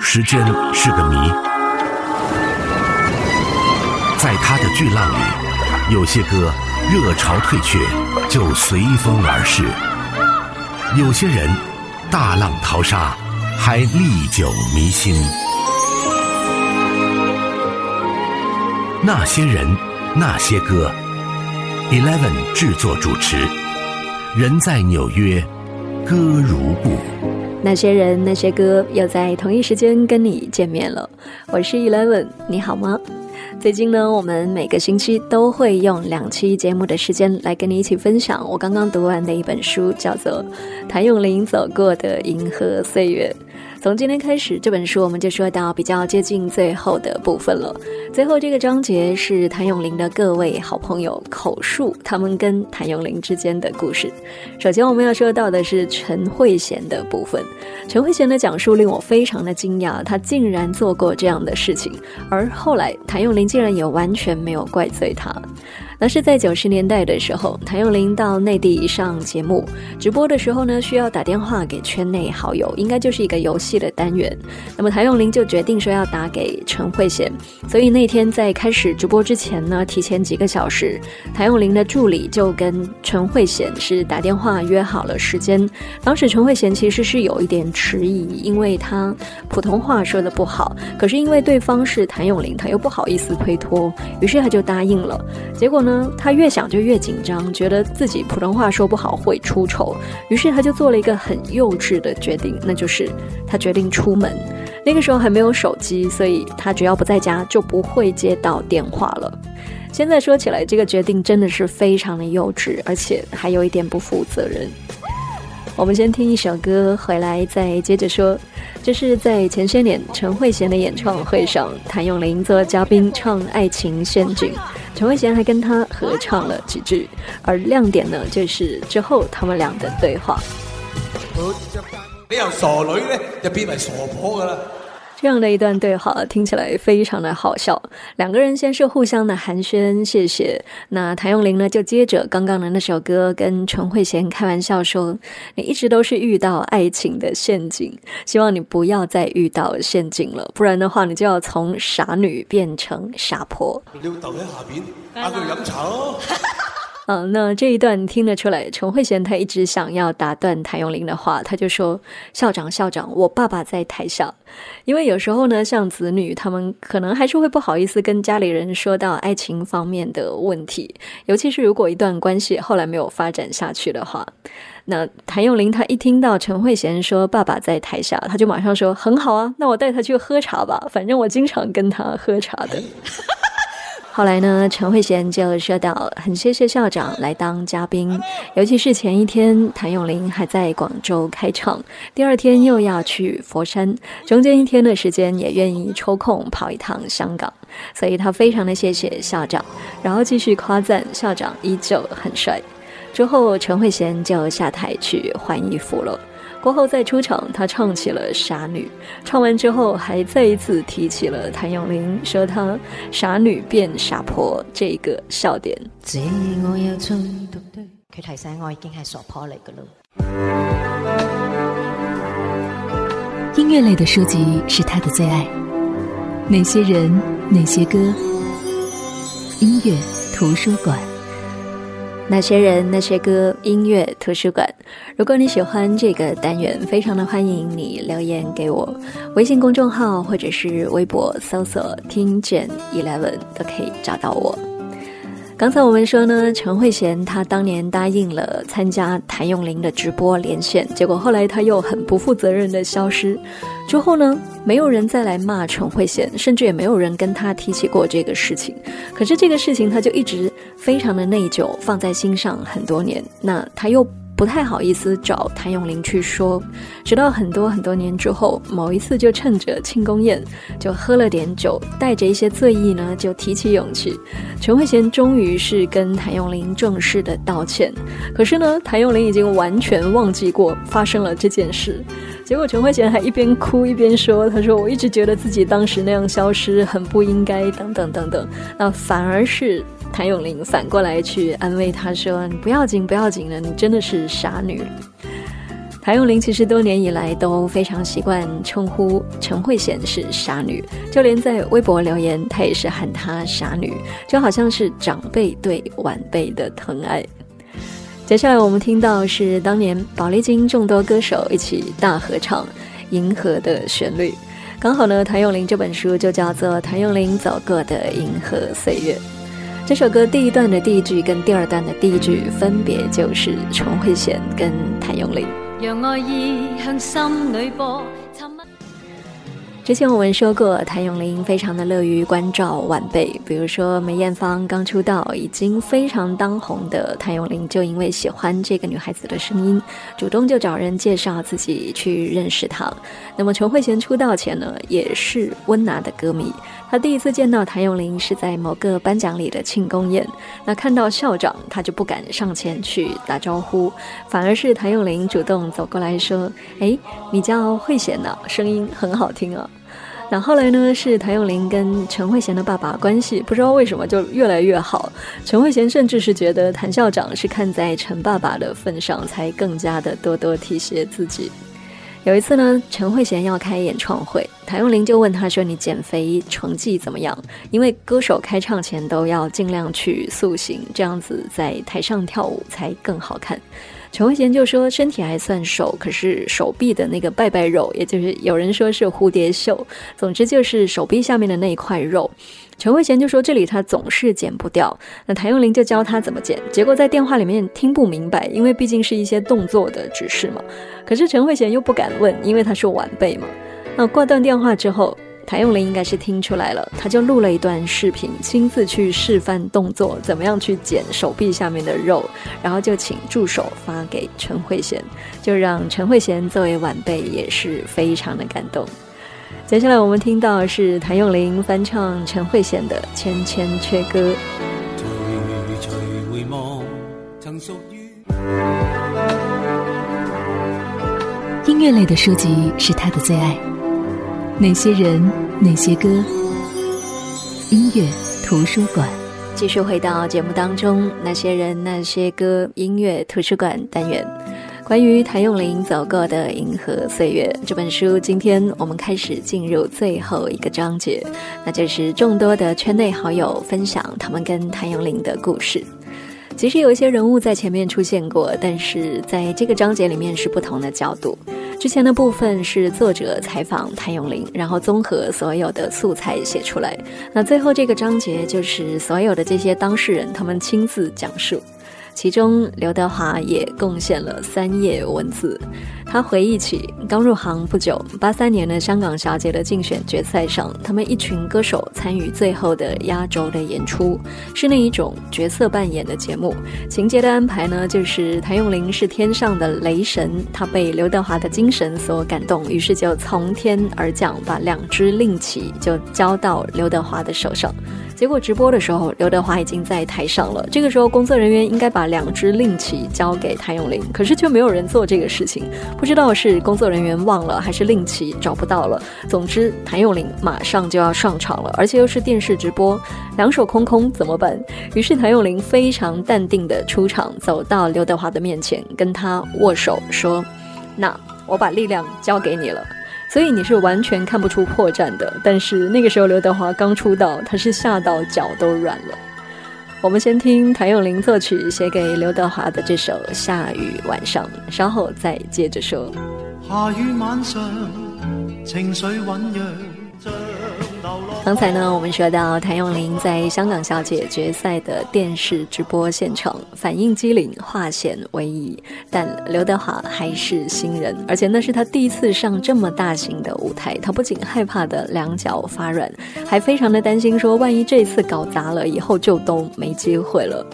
时间是个谜，在他的巨浪里，有些歌热潮退却就随风而逝，有些人大浪淘沙还历久弥新。那些人，那些歌，Eleven 制作主持，人在纽约，歌如故。那些人，那些歌，又在同一时间跟你见面了。我是 Eleven，你好吗？最近呢，我们每个星期都会用两期节目的时间来跟你一起分享我刚刚读完的一本书，叫做《谭咏麟走过的银河岁月》。从今天开始，这本书我们就说到比较接近最后的部分了。最后这个章节是谭咏麟的各位好朋友口述他们跟谭咏麟之间的故事。首先我们要说到的是陈慧娴的部分。陈慧娴的讲述令我非常的惊讶，她竟然做过这样的事情，而后来谭咏麟竟然也完全没有怪罪她。那是在九十年代的时候，谭咏麟到内地上节目直播的时候呢，需要打电话给圈内好友，应该就是一个游戏的单元。那么谭咏麟就决定说要打给陈慧娴，所以那天在开始直播之前呢，提前几个小时，谭咏麟的助理就跟陈慧娴是打电话约好了时间。当时陈慧娴其实是有一点迟疑，因为她普通话说的不好，可是因为对方是谭咏麟，她又不好意思推脱，于是她就答应了。结果。呢，他越想就越紧张，觉得自己普通话说不好会出丑，于是他就做了一个很幼稚的决定，那就是他决定出门。那个时候还没有手机，所以他只要不在家就不会接到电话了。现在说起来，这个决定真的是非常的幼稚，而且还有一点不负责任。我们先听一首歌，回来再接着说。这是在前些年陈慧娴的演唱会上，谭咏麟做嘉宾唱《爱情陷阱》。陈慧娴还跟他合唱了几句，而亮点呢，就是之后他们俩的对话。你由傻女咧，就变为傻婆噶啦。这样的一段对话听起来非常的好笑。两个人先是互相的寒暄，谢谢。那谭咏麟呢，就接着刚刚的那首歌，跟陈慧娴开玩笑说：“你一直都是遇到爱情的陷阱，希望你不要再遇到陷阱了，不然的话，你就要从傻女变成傻婆。”你要逗喺下边，嗌佢饮茶咯。嗯，那这一段听得出来，陈慧娴她一直想要打断谭咏麟的话，她就说：“校长，校长，我爸爸在台下。”因为有时候呢，像子女他们可能还是会不好意思跟家里人说到爱情方面的问题，尤其是如果一段关系后来没有发展下去的话。那谭咏麟他一听到陈慧娴说爸爸在台下，他就马上说：“很好啊，那我带他去喝茶吧，反正我经常跟他喝茶的。”后来呢，陈慧娴就说到，很谢谢校长来当嘉宾，尤其是前一天谭咏麟还在广州开唱，第二天又要去佛山，中间一天的时间也愿意抽空跑一趟香港，所以他非常的谢谢校长，然后继续夸赞校长依旧很帅。之后陈慧娴就下台去换衣服了。过后再出场，他唱起了《傻女》，唱完之后还再一次提起了谭咏麟，说他傻女变傻婆这个笑点。这我又再读对，佢提醒我已经系傻婆嚟噶咯。音乐类的书籍是他的最爱，哪些人，哪些歌，音乐图书馆。那些人，那些歌，音乐图书馆。如果你喜欢这个单元，非常的欢迎你留言给我，微信公众号或者是微博搜索“听见 Eleven” 都可以找到我。刚才我们说呢，陈慧娴她当年答应了参加谭咏麟的直播连线，结果后来她又很不负责任的消失。之后呢，没有人再来骂陈慧娴，甚至也没有人跟她提起过这个事情。可是这个事情，她就一直非常的内疚，放在心上很多年。那他又。不太好意思找谭咏麟去说，直到很多很多年之后，某一次就趁着庆功宴，就喝了点酒，带着一些醉意呢，就提起勇气。陈慧娴终于是跟谭咏麟正式的道歉，可是呢，谭咏麟已经完全忘记过发生了这件事。结果陈慧娴还一边哭一边说：“他说我一直觉得自己当时那样消失很不应该，等等等等。”那反而是。谭咏麟反过来去安慰他说：“你不要紧，不要紧的，你真的是傻女。”谭咏麟其实多年以来都非常习惯称呼陈慧娴是傻女，就连在微博留言，他也是喊她傻女，就好像是长辈对晚辈的疼爱。接下来我们听到是当年宝丽金众多歌手一起大合唱《银河的旋律》，刚好呢，谭咏麟这本书就叫做《谭咏麟走过的银河岁月》。这首歌第一段的第一句跟第二段的第一句分别就是陈慧娴跟谭咏麟。让爱意向心里播。之前我们说过，谭咏麟非常的乐于关照晚辈，比如说梅艳芳刚出道已经非常当红的谭咏麟，就因为喜欢这个女孩子的声音，主动就找人介绍自己去认识她。那么陈慧娴出道前呢，也是温拿的歌迷。他第一次见到谭咏麟是在某个颁奖礼的庆功宴，那看到校长，他就不敢上前去打招呼，反而是谭咏麟主动走过来说：“哎，你叫慧娴呐，声音很好听啊。”那后来呢？是谭咏麟跟陈慧娴的爸爸关系不知道为什么就越来越好。陈慧娴甚至是觉得谭校长是看在陈爸爸的份上，才更加的多多提携自己。有一次呢，陈慧娴要开演唱会，谭咏麟就问他说：“你减肥成绩怎么样？”因为歌手开唱前都要尽量去塑形，这样子在台上跳舞才更好看。陈慧娴就说身体还算瘦，可是手臂的那个拜拜肉，也就是有人说是蝴蝶袖，总之就是手臂下面的那一块肉。陈慧娴就说这里她总是剪不掉，那谭咏麟就教她怎么剪，结果在电话里面听不明白，因为毕竟是一些动作的指示嘛。可是陈慧娴又不敢问，因为她是晚辈嘛。那挂断电话之后。谭咏麟应该是听出来了，他就录了一段视频，亲自去示范动作，怎么样去剪手臂下面的肉，然后就请助手发给陈慧娴，就让陈慧娴作为晚辈也是非常的感动。接下来我们听到是谭咏麟翻唱陈慧娴的《千千阙歌》。音乐类的书籍是他的最爱。那些人，那些歌，音乐图书馆。继续回到节目当中，那些人，那些歌，音乐图书馆单元。关于谭咏麟走过的银河岁月这本书，今天我们开始进入最后一个章节，那就是众多的圈内好友分享他们跟谭咏麟的故事。其实有一些人物在前面出现过，但是在这个章节里面是不同的角度。之前的部分是作者采访谭咏麟，然后综合所有的素材写出来。那最后这个章节就是所有的这些当事人他们亲自讲述。其中，刘德华也贡献了三页文字。他回忆起刚入行不久，八三年的香港小姐的竞选决赛上，他们一群歌手参与最后的压轴的演出，是那一种角色扮演的节目。情节的安排呢，就是谭咏麟是天上的雷神，他被刘德华的精神所感动，于是就从天而降，把两只令旗就交到刘德华的手上。结果直播的时候，刘德华已经在台上了。这个时候，工作人员应该把两只令旗交给谭咏麟，可是却没有人做这个事情。不知道是工作人员忘了，还是令旗找不到了。总之，谭咏麟马上就要上场了，而且又是电视直播，两手空空怎么办？于是谭咏麟非常淡定的出场，走到刘德华的面前，跟他握手说：“那我把力量交给你了。”所以你是完全看不出破绽的，但是那个时候刘德华刚出道，他是吓到脚都软了。我们先听谭咏麟作曲写给刘德华的这首《下雨晚上》，稍后再接着说。下雨晚上，情绪酝酿。刚才呢，我们说到谭咏麟在香港小姐决赛的电视直播现场，反应机灵，化险为夷。但刘德华还是新人，而且那是他第一次上这么大型的舞台，他不仅害怕的两脚发软，还非常的担心，说万一这次搞砸了，以后就都没机会了。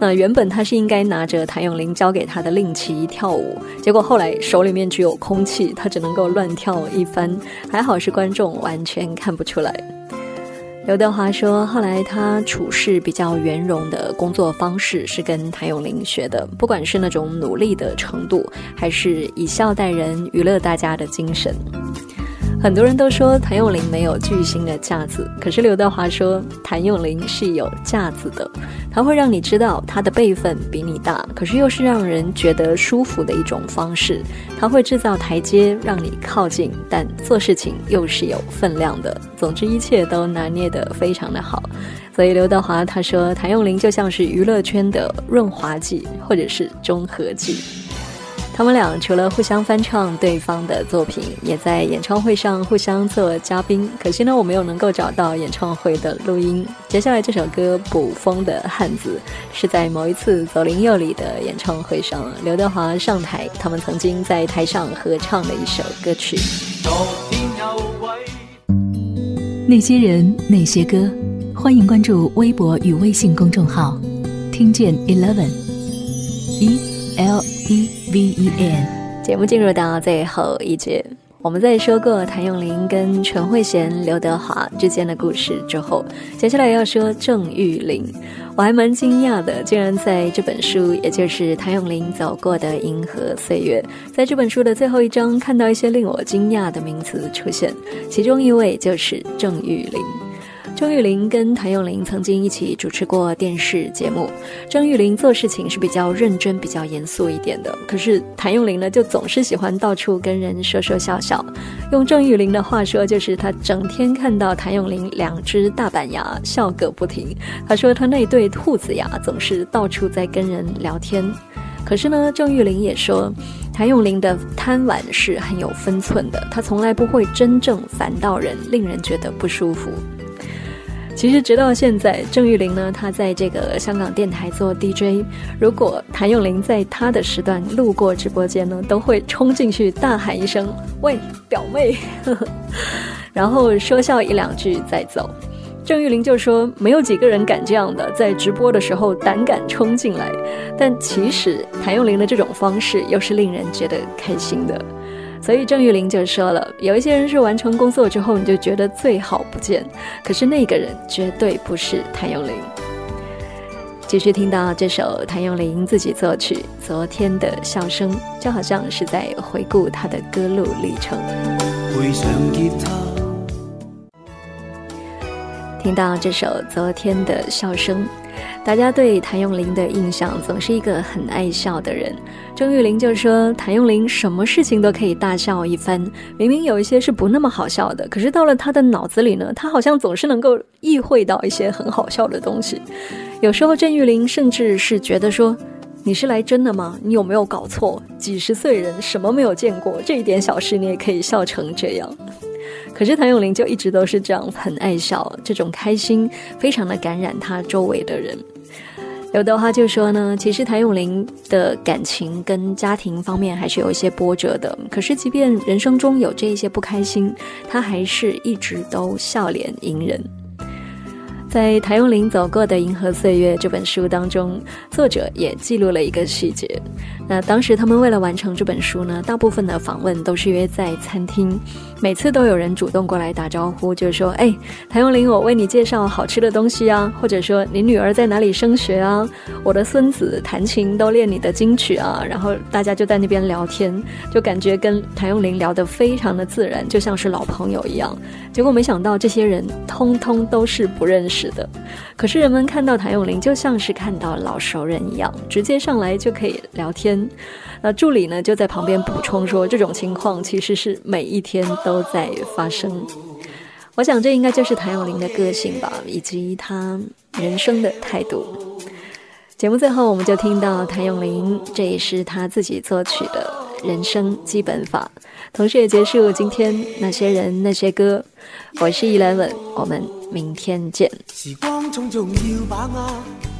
那原本他是应该拿着谭咏麟交给他的令旗跳舞，结果后来手里面只有空气，他只能够乱跳一番。还好是观众完全看不出来。刘德华说：“后来他处事比较圆融的工作方式是跟谭咏麟学的，不管是那种努力的程度，还是以笑待人、娱乐大家的精神。”很多人都说谭咏麟没有巨星的架子，可是刘德华说谭咏麟是有架子的，他会让你知道他的辈分比你大，可是又是让人觉得舒服的一种方式。他会制造台阶让你靠近，但做事情又是有分量的。总之一切都拿捏得非常的好。所以刘德华他说谭咏麟就像是娱乐圈的润滑剂或者是中和剂。他们俩除了互相翻唱对方的作品，也在演唱会上互相做嘉宾。可惜呢，我没有能够找到演唱会的录音。接下来这首歌《捕风的汉子》是在某一次走林佑里的演唱会上，刘德华上台，他们曾经在台上合唱的一首歌曲。那些人，那些歌，欢迎关注微博与微信公众号，听见 Eleven E L E。V E N，节目进入到最后一节，我们在说过谭咏麟跟陈慧娴、刘德华之间的故事之后，接下来要说郑裕玲。我还蛮惊讶的，竟然在这本书，也就是谭咏麟走过的银河岁月，在这本书的最后一章，看到一些令我惊讶的名词出现，其中一位就是郑裕玲。郑裕玲跟谭咏麟曾经一起主持过电视节目。郑裕玲做事情是比较认真、比较严肃一点的，可是谭咏麟呢，就总是喜欢到处跟人说说笑笑。用郑裕玲的话说，就是他整天看到谭咏麟两只大板牙笑个不停。他说他那对兔子牙总是到处在跟人聊天。可是呢，郑裕玲也说，谭咏麟的贪玩是很有分寸的，他从来不会真正烦到人，令人觉得不舒服。其实直到现在，郑裕玲呢，她在这个香港电台做 DJ。如果谭咏麟在她的时段路过直播间呢，都会冲进去大喊一声“喂，表妹”，然后说笑一两句再走。郑裕玲就说，没有几个人敢这样的，在直播的时候胆敢冲进来。但其实谭咏麟的这种方式又是令人觉得开心的。所以郑裕玲就说了，有一些人是完成工作之后你就觉得最好不见，可是那个人绝对不是谭咏麟。继续听到这首谭咏麟自己作曲《昨天的笑声》，就好像是在回顾他的歌路历程。听到这首《昨天的笑声》。大家对谭咏麟的印象总是一个很爱笑的人。郑裕玲就说，谭咏麟什么事情都可以大笑一番，明明有一些是不那么好笑的，可是到了他的脑子里呢，他好像总是能够意会到一些很好笑的东西。有时候郑裕玲甚至是觉得说：“你是来真的吗？你有没有搞错？几十岁人什么没有见过？这一点小事你也可以笑成这样。”可是谭咏麟就一直都是这样，很爱笑，这种开心非常的感染他周围的人。刘德华就说呢，其实谭咏麟的感情跟家庭方面还是有一些波折的。可是即便人生中有这一些不开心，他还是一直都笑脸迎人。在谭咏麟走过的银河岁月这本书当中，作者也记录了一个细节。那当时他们为了完成这本书呢，大部分的访问都是约在餐厅。每次都有人主动过来打招呼，就是说：“哎，谭咏麟，我为你介绍好吃的东西啊，或者说你女儿在哪里升学啊，我的孙子弹琴都练你的金曲啊。”然后大家就在那边聊天，就感觉跟谭咏麟聊得非常的自然，就像是老朋友一样。结果没想到这些人通通都是不认识是的，可是人们看到谭咏麟就像是看到老熟人一样，直接上来就可以聊天。那助理呢就在旁边补充说，这种情况其实是每一天都在发生。我想这应该就是谭咏麟的个性吧，以及他人生的态度。节目最后我们就听到谭咏麟，这也是他自己作曲的人生基本法，同时也结束今天那些人那些歌。我是 Eleven，我们明天见。时光要把握。